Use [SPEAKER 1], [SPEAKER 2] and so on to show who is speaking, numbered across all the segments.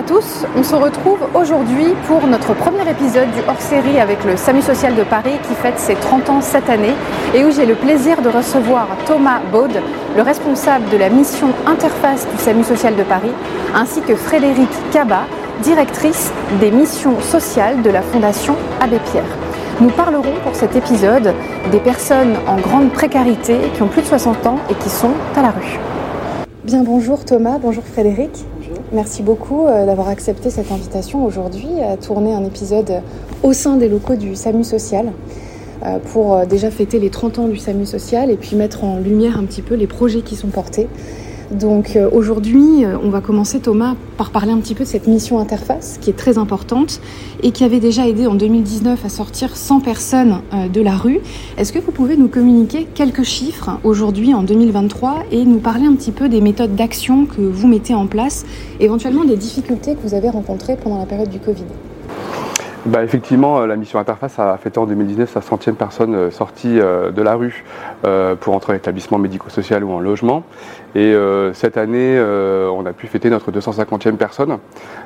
[SPEAKER 1] à tous, on se retrouve aujourd'hui pour notre premier épisode du hors-série avec le SAMU Social de Paris qui fête ses 30 ans cette année et où j'ai le plaisir de recevoir Thomas Baud, le responsable de la mission interface du SAMU Social de Paris, ainsi que Frédéric Cabat, directrice des missions sociales de la Fondation Abbé Pierre. Nous parlerons pour cet épisode des personnes en grande précarité qui ont plus de 60 ans et qui sont à la rue. Bien bonjour Thomas, bonjour Frédéric. Merci beaucoup euh, d'avoir accepté cette invitation aujourd'hui à tourner un épisode au sein des locaux du SAMU Social euh, pour euh, déjà fêter les 30 ans du SAMU Social et puis mettre en lumière un petit peu les projets qui sont portés donc euh, aujourd'hui, euh, on va commencer Thomas par parler un petit peu de cette mission interface qui est très importante et qui avait déjà aidé en 2019 à sortir 100 personnes euh, de la rue. Est-ce que vous pouvez nous communiquer quelques chiffres aujourd'hui en 2023 et nous parler un petit peu des méthodes d'action que vous mettez en place, éventuellement des difficultés que vous avez rencontrées pendant la période du Covid?
[SPEAKER 2] Bah, effectivement, la mission Interface a fêté en 2019 sa centième personne sortie de la rue pour entrer en établissement médico-social ou en logement. Et euh, cette année, euh, on a pu fêter notre 250e personne.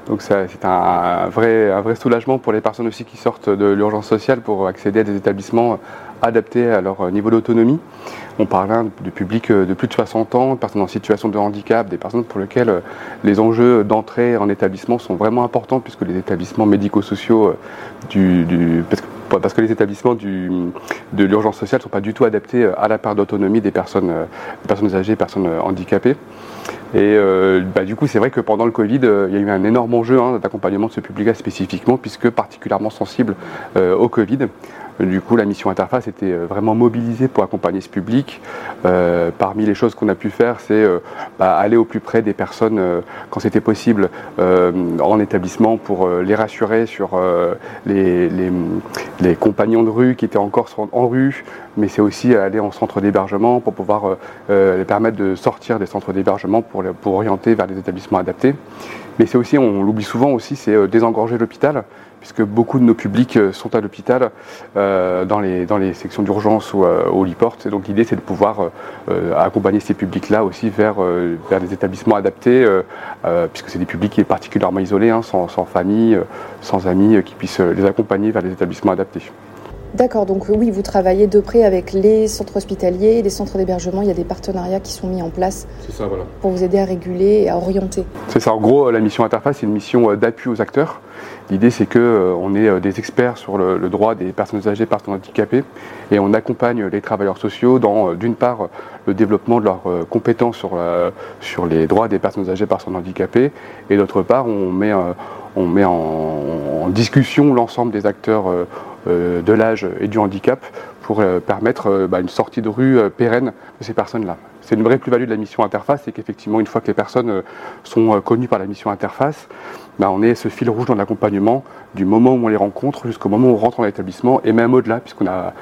[SPEAKER 2] Donc c'est un vrai soulagement pour les personnes aussi qui sortent de l'urgence sociale pour accéder à des établissements adaptés à leur niveau d'autonomie. On parle de publics de plus de 60 ans, de personnes en situation de handicap, des personnes pour lesquelles les enjeux d'entrée en établissement sont vraiment importants puisque les établissements médico-sociaux parce que les établissements de l'urgence sociale ne sont pas du tout adaptés à la part d'autonomie des personnes, âgées, des personnes handicapées. Et euh, bah, du coup, c'est vrai que pendant le Covid, euh, il y a eu un énorme enjeu hein, d'accompagnement de ce public-là spécifiquement, puisque particulièrement sensible euh, au Covid. Du coup, la mission Interface était euh, vraiment mobilisée pour accompagner ce public. Euh, parmi les choses qu'on a pu faire, c'est euh, bah, aller au plus près des personnes quand c'était possible en établissement pour les rassurer sur les, compagnons de rue qui étaient encore en rue, mais c'est aussi aller en centre d'hébergement pour pouvoir les permettre de sortir des centres d'hébergement pour orienter vers des établissements adaptés. Mais c'est aussi, on l'oublie souvent aussi, c'est désengorger l'hôpital puisque beaucoup de nos publics euh, sont à l'hôpital, euh, dans, les, dans les sections d'urgence ou euh, au Liport. Et donc l'idée, c'est de pouvoir accompagner ces publics-là aussi vers, vers des établissements adaptés, puisque c'est des publics qui sont particulièrement isolés, hein, sans, sans, famille, sans amis, qui puissent les accompagner vers des établissements adaptés.
[SPEAKER 1] D'accord, donc oui, vous travaillez de près avec les centres hospitaliers, les centres d'hébergement, il y a des partenariats qui sont mis en place pour vous aider à réguler et à orienter.
[SPEAKER 2] C'est ça, en gros, la mission Interface, c'est une mission d'appui aux acteurs. L'idée, c'est qu'on euh, est euh, des experts sur le, droit des personnes âgées, personnes handicapées, et on accompagne les travailleurs sociaux dans, euh, d'une part, le développement de leurs compétences sur, sur les droits des personnes âgées, personnes handicapées, et d'autre part, on met, on met en, discussion l'ensemble des acteurs de l'âge et du handicap pour permettre bah, une sortie de rue pérenne de ces personnes-là. C'est une vraie plus-value de la mission interface, c'est qu'effectivement, une fois que les personnes sont connues par la mission interface, bah, on est ce fil rouge dans l'accompagnement du moment où on les rencontre jusqu'au moment où on rentre dans l'établissement et même au-delà, puisqu'on a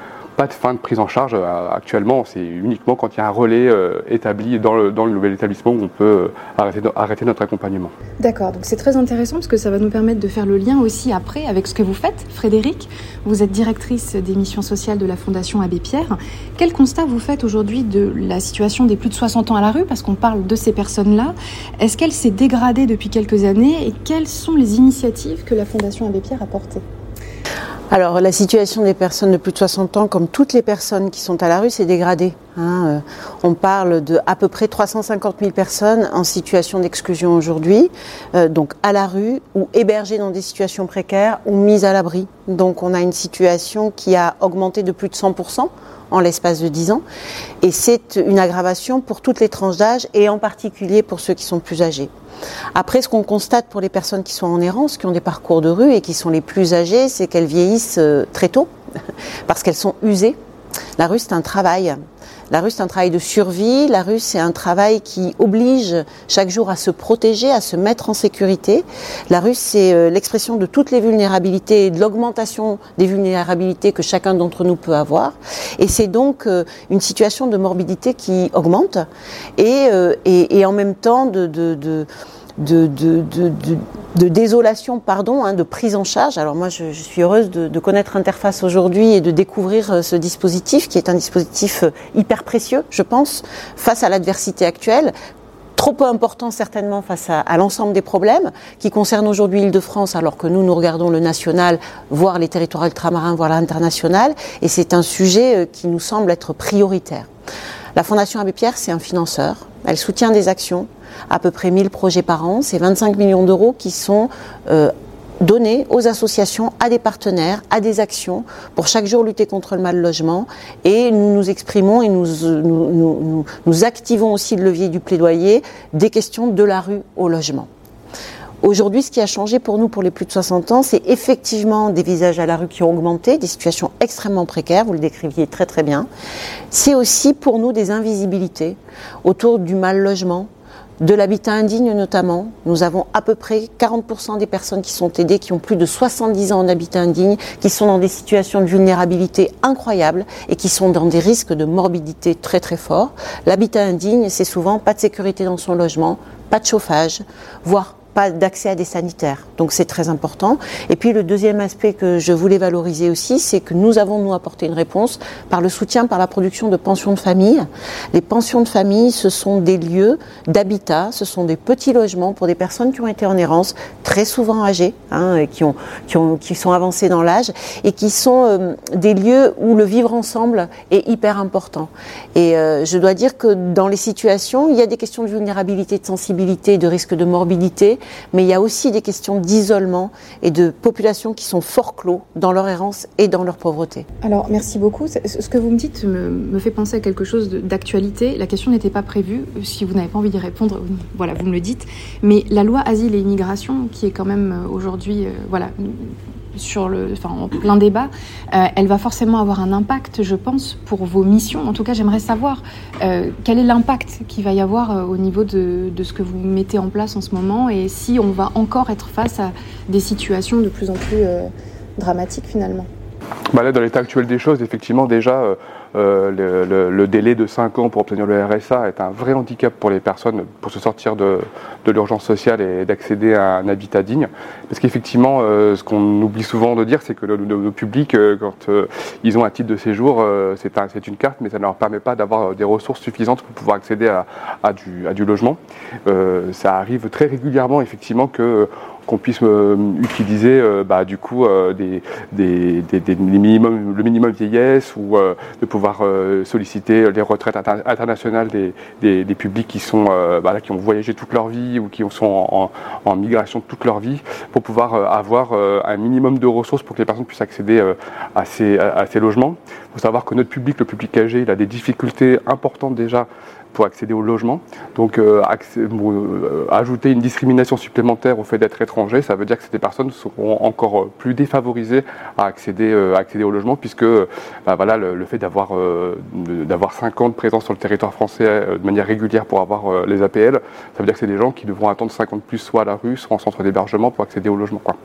[SPEAKER 2] de fin de prise en charge euh, actuellement. C'est uniquement quand il y a un relais euh, établi dans le, dans le, nouvel établissement où on peut euh, arrêter, arrêter notre accompagnement.
[SPEAKER 1] D'accord, donc c'est très intéressant parce que ça va nous permettre de faire le lien aussi après avec ce que vous faites. Frédéric, vous êtes directrice des missions sociales de la Fondation Abbé Pierre. Quel constat vous faites aujourd'hui de la situation des plus de 60 ans à la rue? Parce qu'on parle de ces personnes-là. Est-ce qu'elle s'est dégradée depuis quelques années? Et quelles sont les initiatives que la Fondation Abbé Pierre a portées?
[SPEAKER 3] Alors la situation des personnes de plus de 60 ans, comme toutes les personnes qui sont à la rue, s'est dégradée. Hein. Euh, on parle de à peu près 350 000 personnes en situation d'exclusion aujourd'hui, euh, donc à la rue ou hébergées dans des situations précaires ou mises à l'abri. Donc on a une situation qui a augmenté de plus de 100 en l'espace de 10 ans. Et c'est une aggravation pour toutes les tranches d'âge et en particulier pour ceux qui sont plus âgés. Après, ce qu'on constate pour les personnes qui sont en errance, qui ont des parcours de rue et qui sont les plus âgées, c'est qu'elles vieillissent euh, très tôt parce qu'elles sont usées. La rue, c'est un travail. La rue, c'est un travail de survie. La rue, c'est un travail qui oblige chaque jour à se protéger, à se mettre en sécurité. La rue, c'est euh, l'expression de toutes les vulnérabilités et de l'augmentation des vulnérabilités que chacun d'entre nous peut avoir. Et c'est donc euh, une situation de morbidité qui augmente et, et, en même temps de, de de, de, désolation, pardon, hein, de prise en charge. Alors moi, je, je suis heureuse de, connaître Interface aujourd'hui et de découvrir euh, ce dispositif qui est un dispositif euh, hyper précieux, je pense, face à l'adversité actuelle trop peu important certainement face à, à l'ensemble des problèmes qui concernent aujourd'hui l'Île-de-France, alors que nous, nous regardons le national, voire les territoires ultramarins, voire l'international, et c'est un sujet euh, qui nous semble être prioritaire. La Fondation Abbé Pierre, c'est un financeur. Elle soutient des actions, à peu près 1000 projets par an. C'est 25 millions d'euros qui sont euh, donnés aux associations, à des partenaires, à des actions pour chaque jour lutter contre le mal logement. Et nous nous exprimons et nous, activons aussi le levier du plaidoyer des questions de la rue au logement. Aujourd'hui, ce qui a changé pour nous, pour les plus de 60 ans, c'est effectivement des visages à la rue qui ont augmenté, des situations extrêmement précaires, vous le décriviez très très bien. C'est aussi pour nous des invisibilités autour du mal logement, de l'habitat indigne notamment. Nous avons à peu près 40% des personnes qui sont aidées, qui ont plus de 70 ans en habitat indigne, qui sont dans des situations de vulnérabilité incroyables et qui sont dans des risques de morbidité très très forts. L'habitat indigne, c'est souvent pas de sécurité dans son logement, pas de chauffage, voire pas d'accès à des sanitaires. Donc c'est très important. Et puis le deuxième aspect que je voulais valoriser aussi, c'est que nous avons, nous, apporté une réponse par le soutien, par la production de pensions de famille. Les pensions de famille, ce sont des lieux d'habitat, ce sont des petits logements pour des personnes qui ont été en errance, très souvent âgées, hein, qui, ont, qui, ont, qui sont avancées dans l'âge, et qui sont euh, des lieux où le vivre ensemble est hyper important. Et euh, je dois dire que dans les situations, il y a des questions de vulnérabilité, de sensibilité, de risque de morbidité, mais il y a aussi des questions d'isolement et de populations qui sont fort clos dans leur errance et dans leur pauvreté.
[SPEAKER 1] Alors, merci beaucoup. Ce que vous me dites me, fait penser à quelque chose d'actualité. La question n'était pas prévue. Si vous n'avez pas envie d'y répondre, voilà, vous me le dites. Mais la loi Asile et Immigration, qui est quand même euh, aujourd'hui, euh, voilà, sur le, enfin, en plein débat, euh, elle va forcément avoir un impact, je pense, pour vos missions. En tout cas, j'aimerais savoir euh, quel est l'impact qu'il va y avoir euh, au niveau de, ce que vous mettez en place en ce moment et si on va encore être face à des situations de plus en plus dramatiques finalement.
[SPEAKER 2] Bah là, dans l'état actuel des choses, effectivement, déjà, euh, le, délai de 5 ans pour obtenir le RSA est un vrai handicap pour les personnes pour se sortir de, de l'urgence sociale et d'accéder à un habitat digne. Parce qu'effectivement, euh, ce qu'on oublie souvent de dire, c'est que nos publics, euh, quand ils ont un titre de séjour, c'est un, une carte, mais ça ne leur permet pas d'avoir des ressources suffisantes pour pouvoir accéder à du, logement. ça arrive très régulièrement, effectivement, que qu'on puisse euh, utiliser euh, bah, du coup euh, le minimum vieillesse ou de pouvoir solliciter les retraites internationales des, publics bah, qui ont voyagé toute leur vie ou qui sont en, migration toute leur vie pour pouvoir avoir un minimum de ressources pour que les personnes puissent accéder à ces logements. Il faut savoir que notre public, le public âgé, il a des difficultés importantes déjà pour accéder au logement. Donc euh, euh, ajouter une discrimination supplémentaire au fait d'être étranger, ça veut dire que ces personnes seront encore euh, plus défavorisées à accéder, accéder au logement, puisque bah, voilà, le, fait d'avoir d'avoir 5 ans de présence sur le territoire français de manière régulière pour avoir les APL, ça veut dire que c'est des gens qui devront attendre 50 plus soit à la rue, soit en centre d'hébergement pour accéder au logement. Quoi.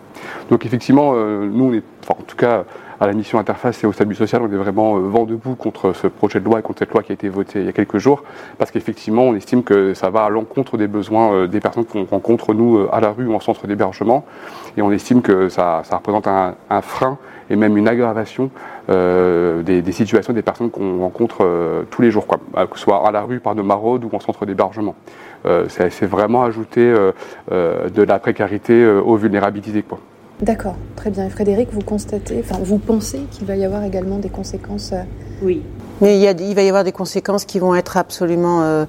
[SPEAKER 2] Donc effectivement, nous, on est, en tout cas, à la mission interface et au salut social, on est vraiment euh, vent debout contre ce projet de loi et contre cette loi qui a été votée il y a quelques jours, parce qu'effectivement, on estime que ça va à l'encontre des besoins euh, des personnes qu'on rencontre, nous, euh, à la rue ou en centre d'hébergement, et on estime que ça, représente un, frein et même une aggravation des, situations des personnes qu'on rencontre tous les jours, quoi, que ce soit à la rue par nos maraudes ou en centre d'hébergement. c'est vraiment ajouter de la précarité aux vulnérabilités. Quoi.
[SPEAKER 1] D'accord, très bien. Et Frédéric, vous constatez, enfin, vous pensez qu'il va y avoir également des conséquences euh,
[SPEAKER 3] Oui. Mais il, y a, il, va y avoir des conséquences qui vont être absolument, euh,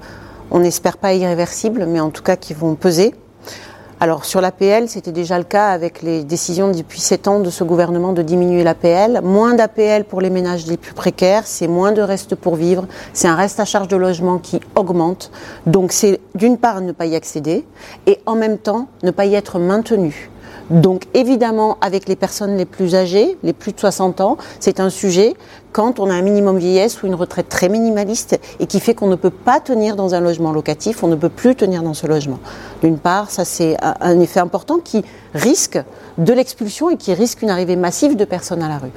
[SPEAKER 3] on n'espère pas irréversibles, mais en tout cas qui vont peser. Alors sur l'APL, c'était déjà le cas avec les décisions depuis 7 ans de ce gouvernement de diminuer l'APL. Moins d'APL pour les ménages les plus précaires, c'est moins de reste pour vivre, c'est un reste à charge de logement qui augmente. Donc c'est d'une part ne pas y accéder et en même temps ne pas y être maintenu. Donc évidemment, avec les personnes les plus âgées, les plus de 60 ans, c'est un sujet quand on a un minimum vieillesse ou une retraite très minimaliste et qui fait qu'on ne peut pas tenir dans un logement locatif, on ne peut plus tenir dans ce logement. D'une part, ça c'est un effet important qui risque de l'expulsion et qui risque une arrivée massive de personnes à la rue.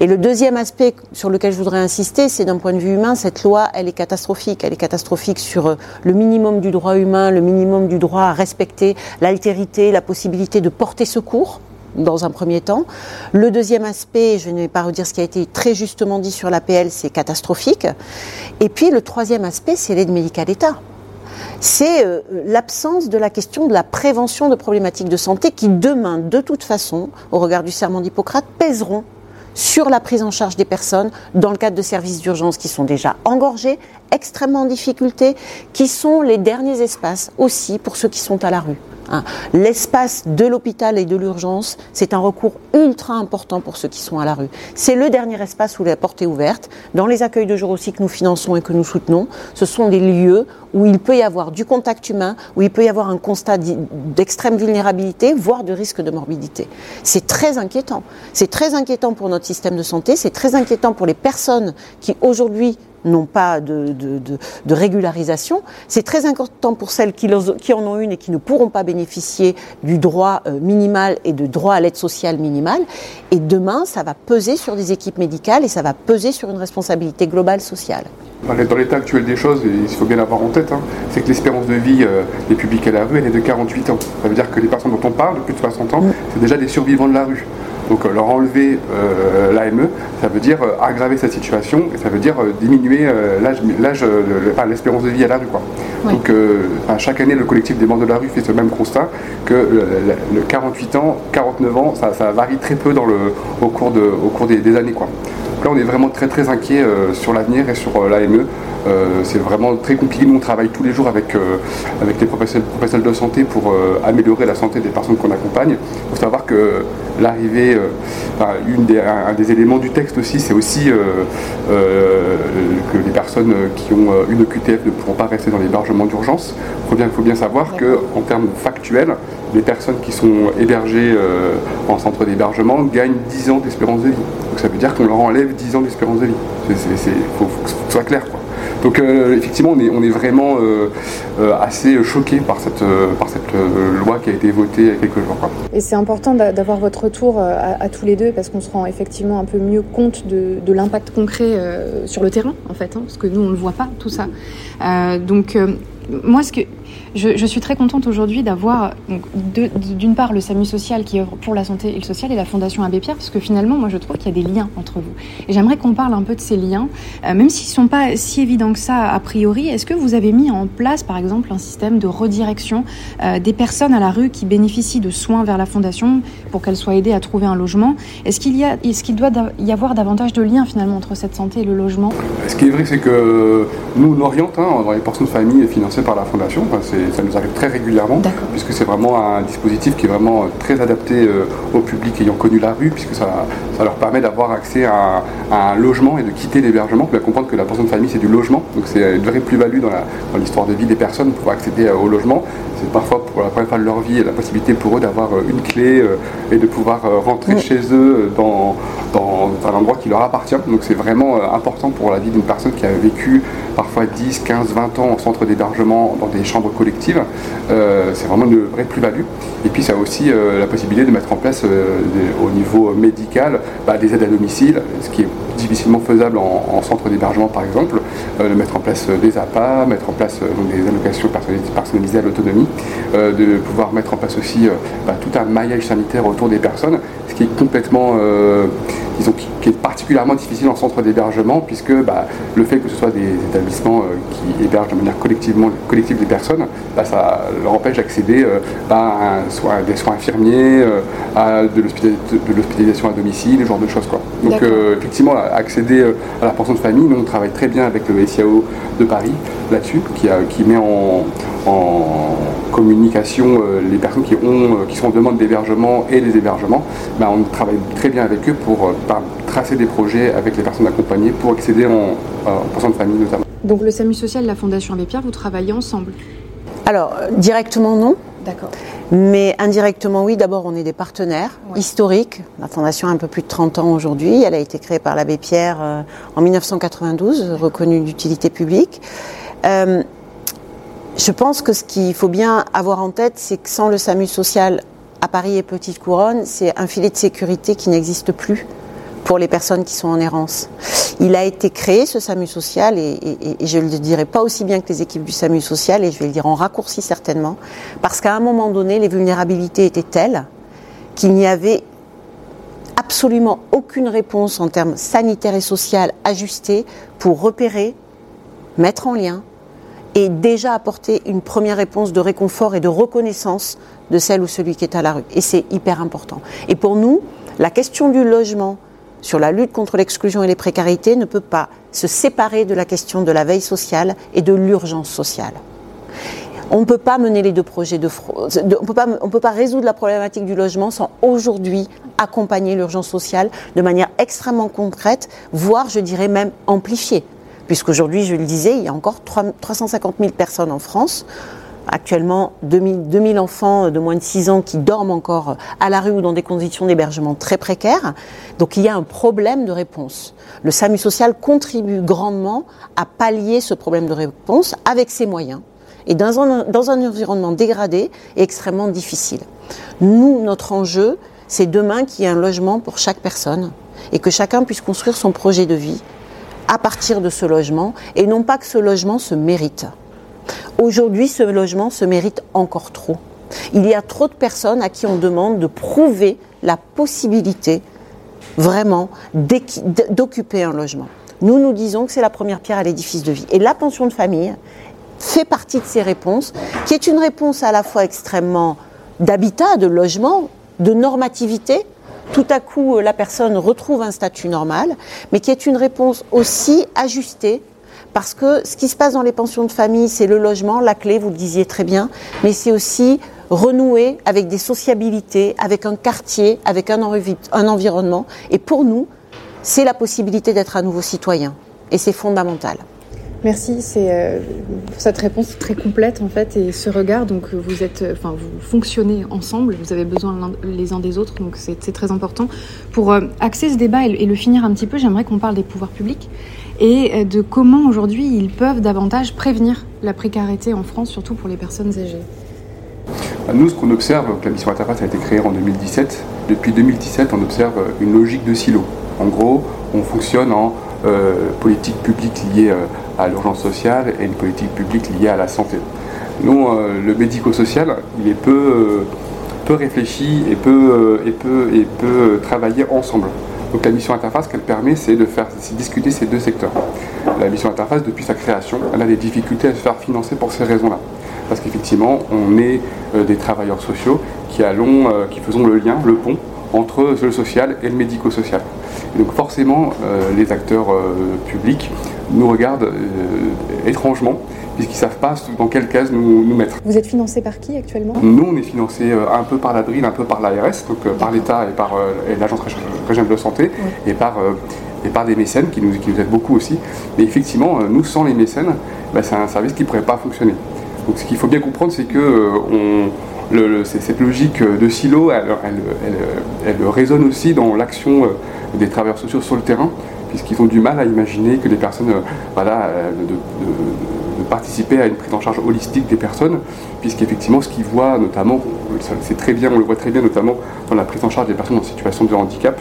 [SPEAKER 3] Et le deuxième aspect sur lequel je voudrais insister, c'est d'un point de vue humain, cette loi, elle est catastrophique. Elle est catastrophique sur euh, le minimum du droit humain, le minimum du droit à respecter l'altérité, la possibilité de porter secours dans un premier temps. Le deuxième aspect, je ne vais pas redire ce qui a été très justement dit sur l'APL, c'est catastrophique. Et puis le troisième aspect, c'est l'aide médicale d'État. C'est euh, l'absence de la question de la prévention de problématiques de santé qui demain, de toute façon, au regard du serment d'Hippocrate, pèseront sur la prise en charge des personnes dans le cadre de services d'urgence qui sont déjà engorgés, extrêmement en difficulté, qui sont les derniers espaces aussi pour ceux qui sont à la rue. Hein. L'espace de l'hôpital et de l'urgence, c'est un recours ultra important pour ceux qui sont à la rue. C'est le dernier espace où la porte est ouverte. Dans les accueils de jour aussi que nous finançons et que nous soutenons, ce sont des lieux où il peut y avoir du contact humain, où il peut y avoir un constat d'extrême vulnérabilité, voire de risque de morbidité. C'est très inquiétant. C'est très inquiétant pour notre système de santé, c'est très inquiétant pour les personnes qui aujourd'hui n'ont pas de, régularisation. C'est très important pour celles qui, en ont une et qui ne pourront pas bénéficier du droit euh, minimal et de droit à l'aide sociale minimale. Et demain, ça va peser sur des équipes médicales et ça va peser sur une responsabilité globale sociale.
[SPEAKER 2] Dans l'état actuel des choses, il faut bien l'avoir en tête, hein, c'est que l'espérance de vie euh, des publics à la rue, elle est de 48 ans. Ça veut dire que les personnes dont on parle, de plus de 60 ans, mm. c'est déjà des survivants de la rue. Donc euh, leur enlever euh, l'AME, ça veut dire euh, aggraver cette situation et ça veut dire diminuer l'âge, l'espérance de vie à la rue. Quoi. Donc chaque année, le collectif des membres de la rue fait ce même constat que le, 48 ans, 49 ans, ça, varie très peu dans le, au cours, de, au cours des, années. Quoi. Donc là, on est vraiment très très inquiet sur l'avenir et sur l'AME. Euh, c'est vraiment très compliqué. Nous, on travaille tous les jours avec, avec les professionnels, de santé pour améliorer la santé des personnes qu'on accompagne. Il faut savoir que l'arrivée, un, des éléments du texte aussi, c'est aussi que les personnes qui ont une QTF ne pourront pas rester dans l'hébergement d'urgence. Il faut bien, savoir qu'en termes factuels, les personnes qui sont hébergées en centre d'hébergement gagnent 10 ans d'espérance de vie. Donc ça veut dire qu'on leur enlève 10 ans d'espérance de vie. Il faut, que ce soit clair. Quoi. Donc euh, effectivement, on est, on est vraiment euh, euh, assez choqué par cette, par cette loi qui a été votée il y a quelques jours.
[SPEAKER 1] Et c'est important d'avoir votre retour à, tous les deux parce qu'on se rend effectivement un peu mieux compte de, l'impact concret sur le terrain, en fait, hein, parce que nous, on ne le voit pas, tout ça. donc, moi, ce que je, suis très contente aujourd'hui d'avoir, d'une part, le SAMU social qui œuvre pour la santé et le social et la Fondation Abbé Pierre, parce que finalement, moi, je trouve qu'il y a des liens entre vous. Et j'aimerais qu'on parle un peu de ces liens, euh, même s'ils ne sont pas si évidents que ça a priori. Est-ce que vous avez mis en place, par exemple, un système de redirection euh, des personnes à la rue qui bénéficient de soins vers la Fondation pour qu'elles soient aidées à trouver un logement Est-ce qu'il y a, est-ce qu'il doit y avoir davantage de liens finalement entre cette santé et le logement?
[SPEAKER 2] Ce qui est vrai, c'est que nous, on oriente hein, dans les personnes de famille financées par la Fondation. ça nous arrive très régulièrement, puisque c'est vraiment un dispositif qui est vraiment très adapté euh, au public ayant connu la rue, puisque ça, leur permet d'avoir accès à, un logement et de quitter l'hébergement. Pouvez comprendre que la pension de famille, c'est du logement, donc c'est une vraie plus-value dans l'histoire de vie des personnes pour accéder euh, au logement. C'est parfois pour la première fois de leur vie la possibilité pour eux d'avoir euh, une clé et de pouvoir rentrer chez eux dans, dans, un endroit qui leur appartient. Donc c'est vraiment important pour la vie d'une personne qui a vécu parfois 10, 15, 20 ans en centre d'hébergement dans des chambres collectives euh, c'est vraiment une vraie plus-value. Et puis ça a aussi euh, la possibilité de mettre en place euh, au niveau médical bah, des aides à domicile, ce qui est difficilement faisable en, centre d'hébergement par exemple, de mettre en place des APA, mettre en place des allocations personnalisées à l'autonomie, de pouvoir mettre en place aussi bah, tout un maillage sanitaire autour des personnes, ce qui est complètement disons, qui, est particulièrement difficile en centre d'hébergement, puisque bah, le fait que ce soit des établissements euh, qui hébergent de manière collectivement, collective des personnes, bah, ça leur empêche d'accéder euh, à, des soins infirmiers, euh, à de l'hospitalisation à domicile, ce genre de choses. Quoi. Donc effectivement, accéder à la pension de famille, nous on travaille très bien avec le SIAO de Paris là-dessus, qui, qui, met en, communication les personnes qui, ont, qui sont en demande d'hébergement et les hébergements. on travaille très bien avec eux pour tracer des projets avec les personnes accompagnées pour accéder en, en de famille notamment.
[SPEAKER 1] Donc le SAMU social et la Fondation Abbé Pierre, vous travaillez ensemble?
[SPEAKER 3] Alors, directement non. D'accord. Mais indirectement, oui. D'abord, on est des partenaires historiques. La Fondation a un peu plus de 30 ans aujourd'hui. Elle a été créée par l'abbé Pierre euh, en 1992, reconnue d'utilité publique. Euh, je pense que ce qu'il faut bien avoir en tête, c'est que sans le SAMU social à Paris et Petite Couronne, c'est un filet de sécurité qui n'existe plus pour les personnes qui sont en errance. Il a été créé, ce SAMU social, et, je ne le dirai pas aussi bien que les équipes du SAMU social, et je vais le dire en raccourci certainement, parce qu'à un moment donné, les vulnérabilités étaient telles qu'il n'y avait absolument aucune réponse en termes sanitaires et sociaux ajustée pour repérer, mettre en lien et déjà apporter une première réponse de réconfort et de reconnaissance de celle ou celui qui est à la rue. Et c'est hyper important. Et pour nous, la question du logement sur la lutte contre l'exclusion et les précarités ne peut pas se séparer de la question de la veille sociale et de l'urgence sociale. On ne peut pas mener les deux projets de. On peut peut pas résoudre la problématique du logement sans aujourd'hui accompagner l'urgence sociale de manière extrêmement concrète, voire, je dirais même amplifiée. Puisqu'aujourd'hui, je le disais, il y a encore 350 000 personnes en France actuellement 2000, 2000, enfants de moins de 6 ans qui dorment encore à la rue ou dans des conditions d'hébergement très précaires. Donc il y a un problème de réponse. Le SAMU social contribue grandement à pallier ce problème de réponse avec ses moyens et dans un, dans un environnement dégradé et extrêmement difficile. Nous, notre enjeu, c'est demain qu'il y ait un logement pour chaque personne et que chacun puisse construire son projet de vie à partir de ce logement et non pas que ce logement se mérite. Aujourd'hui, ce logement se mérite encore trop. Il y a trop de personnes à qui on demande de prouver la possibilité vraiment d'occuper un logement. Nous, nous disons que c'est la première pierre à l'édifice de vie. Et la pension de famille fait partie de ces réponses, qui est une réponse à la fois extrêmement d'habitat, de logement, de normativité. Tout à coup, la personne retrouve un statut normal, mais qui est une réponse aussi ajustée parce que ce qui se passe dans les pensions de famille, c'est le logement, la clé, vous le disiez très bien, mais c'est aussi renouer avec des sociabilités, avec un quartier, avec un, environnement. Et pour nous, c'est la possibilité d'être à nouveau citoyen. Et c'est fondamental.
[SPEAKER 1] Merci, c'est euh, cette réponse très complète en fait et ce regard. Donc vous êtes, enfin vous fonctionnez ensemble, vous avez besoin les uns des autres, donc c'est très important. Pour euh, axer ce débat et, le finir un petit peu, j'aimerais qu'on parle des pouvoirs publics et euh, de comment aujourd'hui ils peuvent davantage prévenir la précarité en France, surtout pour les personnes âgées.
[SPEAKER 2] Bah, nous, ce qu'on observe, la mission Interface a été créée en 2017. Depuis 2017, on observe une logique de silo. En gros, on fonctionne en euh, politique publique liée euh, à l'urgence sociale et une politique publique liée à la santé. Nous, le médico-social, il est peu, peu réfléchi et peut, et, peut, et peut travailler ensemble. Donc la mission interface, ce qu'elle permet, c'est de faire discuter ces deux secteurs. La mission interface, depuis sa création, elle a des difficultés à se faire financer pour ces raisons-là. Parce qu'effectivement, on est euh, des travailleurs sociaux qui, allons, euh, qui faisons le lien, le pont entre le social et le médico-social. donc forcément, euh, les acteurs publics nous regardent étrangement puisqu'ils ne savent pas dans quelle case nous, nous, mettre.
[SPEAKER 1] Vous êtes financé par qui actuellement?
[SPEAKER 2] Nous, on est financé euh, un peu par la DRIL, un peu par l'ARS, donc euh, par l'État et par euh, l'Agence régionale de santé, et, par, et par des mécènes qui nous, qui nous aident beaucoup aussi. Mais effectivement, nous, sans les mécènes, bah, c'est un service qui ne pourrait pas fonctionner. Donc ce qu'il faut bien comprendre, c'est que on, cette logique de silo, elle, elle, elle, résonne aussi dans l'action des travailleurs sociaux sur le terrain, puisqu'ils ont du mal à imaginer que les personnes voilà, de, participer à une prise en charge holistique des personnes, puisqu'effectivement, ce qu'ils voient notamment, c'est très bien, on le voit très bien notamment dans la prise en charge des personnes en situation de handicap,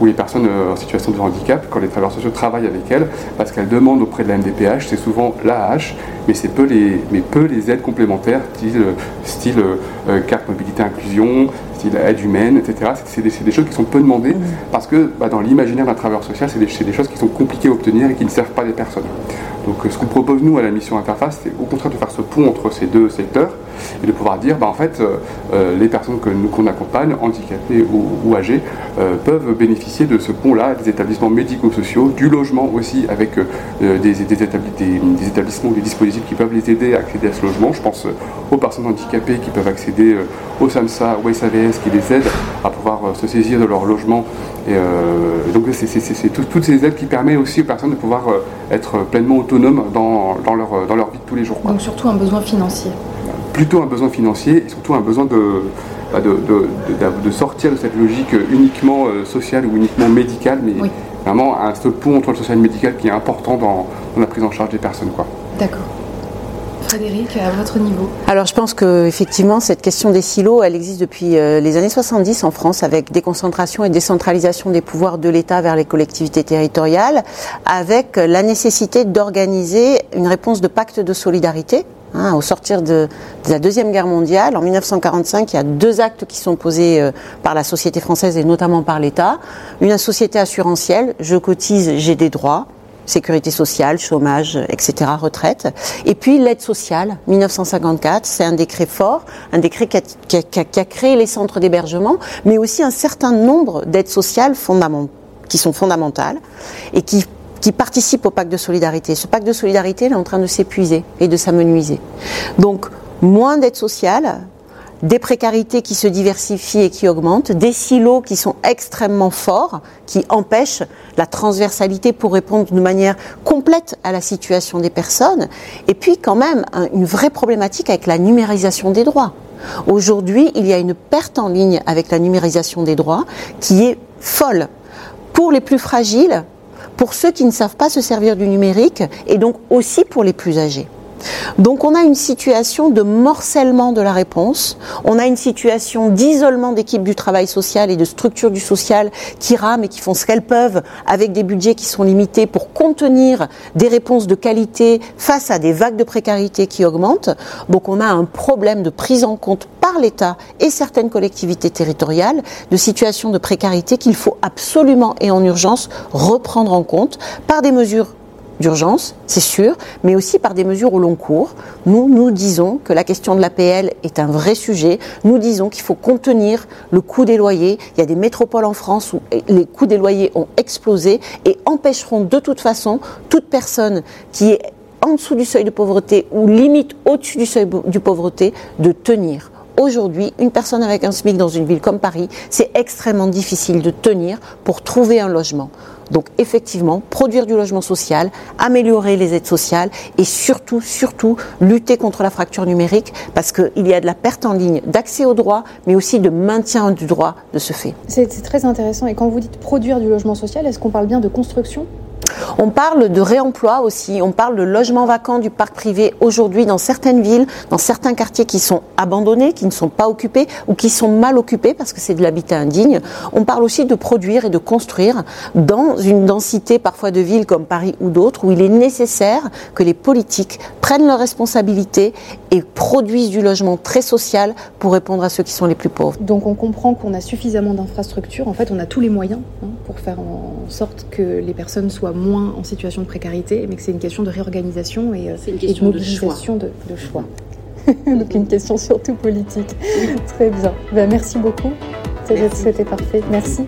[SPEAKER 2] ou les personnes euh, en situation de handicap, quand les travailleurs sociaux travaillent avec elles, parce qu'elles demandent auprès de la MDPH, c'est souvent l'AH, mais c'est peu les, mais peu les aides complémentaires, style, style euh, carte mobilité inclusion, style aide humaine, etc. C'est des, choses qui sont peu demandées, mmh. parce que bah, dans l'imaginaire d'un travailleur social, c'est des, des choses qui sont compliquées à obtenir et qui ne servent pas les personnes. Donc ce qu'on propose nous à la mission Interface, c'est au contraire de faire ce pont entre ces deux secteurs et de pouvoir dire, bah, en fait, euh, euh, les personnes que nous qu'on accompagne, handicapées ou, âgées, euh, peuvent bénéficier de ce pont-là, des établissements médico-sociaux, du logement aussi, avec des, des, établissements, des dispositifs qui peuvent les aider à accéder à ce logement. Je pense aux personnes handicapées qui peuvent accéder au SAMSA ou au SAVS qui les aident à pouvoir se saisir de leur logement. Donc c'est toutes ces aides qui permettent aussi aux personnes de pouvoir être pleinement autonomes dans, dans, leur, dans leur vie de tous les jours.
[SPEAKER 1] Donc surtout un besoin financier
[SPEAKER 2] plutôt un besoin financier et surtout un besoin de, bah, de, sortir de cette logique uniquement euh, sociale ou uniquement médicale, mais vraiment un ce pont entre le social et le médical qui est important dans, la prise en charge des personnes.
[SPEAKER 1] D'accord. Frédéric, à votre niveau
[SPEAKER 3] Alors je pense que effectivement cette question des silos, elle existe depuis euh, les années 70 en France avec déconcentration et décentralisation des pouvoirs de l'État vers les collectivités territoriales, avec la nécessité d'organiser une réponse de pacte de solidarité Hein, au sortir de, la Deuxième Guerre mondiale, en 1945, il y a deux actes qui sont posés euh, par la société française et notamment par l'État. Une société assurantielle, je cotise, j'ai des droits. Sécurité sociale, chômage, etc., retraite. Et puis l'aide sociale, 1954, c'est un décret fort, un décret qui a, créé les centres d'hébergement, mais aussi un certain nombre d'aides sociales qui sont fondamentales et qui participent au pacte de solidarité. Ce pacte de solidarité est en train de s'épuiser et de s'amenuiser. Donc, moins d'aide sociale, des précarités qui se diversifient et qui augmentent, des silos qui sont extrêmement forts, qui empêchent la transversalité pour répondre d'une manière complète à la situation des personnes, et puis quand même une vraie problématique avec la numérisation des droits. Aujourd'hui, il y a une perte en ligne avec la numérisation des droits qui est folle. Pour les plus fragiles, pour ceux qui ne savent pas se servir du numérique, et donc aussi pour les plus âgés. Donc on a une situation de morcellement de la réponse, on a une situation d'isolement d'équipes du travail social et de structures du social qui rament et qui font ce qu'elles peuvent avec des budgets qui sont limités pour contenir des réponses de qualité face à des vagues de précarité qui augmentent. Donc on a un problème de prise en compte par l'État et certaines collectivités territoriales de situations de précarité qu'il faut absolument et en urgence reprendre en compte par des mesures d'urgence, c'est sûr, mais aussi par des mesures au long cours. Nous, nous disons que la question de l'APL est un vrai sujet. Nous disons qu'il faut contenir le coût des loyers. Il y a des métropoles en France où les coûts des loyers ont explosé et empêcheront de toute façon toute personne qui est en dessous du seuil de pauvreté ou limite au-dessus du seuil de pauvreté de tenir. Aujourd'hui, une personne avec un SMIC dans une ville comme Paris, c'est extrêmement difficile de tenir pour trouver un logement. Donc effectivement, produire du logement social, améliorer les aides sociales et surtout, surtout, lutter contre la fracture numérique parce qu'il y a de la perte en ligne d'accès au droit, mais aussi de maintien du droit de ce fait.
[SPEAKER 1] C'est très intéressant. Et quand vous dites produire du logement social, est-ce qu'on parle bien de construction?
[SPEAKER 3] On parle de réemploi aussi, on parle de logements vacants du parc privé aujourd'hui dans certaines villes, dans certains quartiers qui sont abandonnés, qui ne sont pas occupés ou qui sont mal occupés parce que c'est de l'habitat indigne. On parle aussi de produire et de construire dans une densité parfois de villes comme Paris ou d'autres où il est nécessaire que les politiques prennent leurs responsabilités et produisent du logement très social pour répondre à ceux qui sont les plus pauvres.
[SPEAKER 1] Donc on comprend qu'on a suffisamment d'infrastructures, en fait on a tous les moyens hein, pour faire en sorte que les personnes soient moins en situation de précarité, mais que c'est une question de réorganisation et, euh, une question de mobilisation de choix. Donc une question surtout politique. Très bien. Ben, merci beaucoup. C'était parfait. Merci.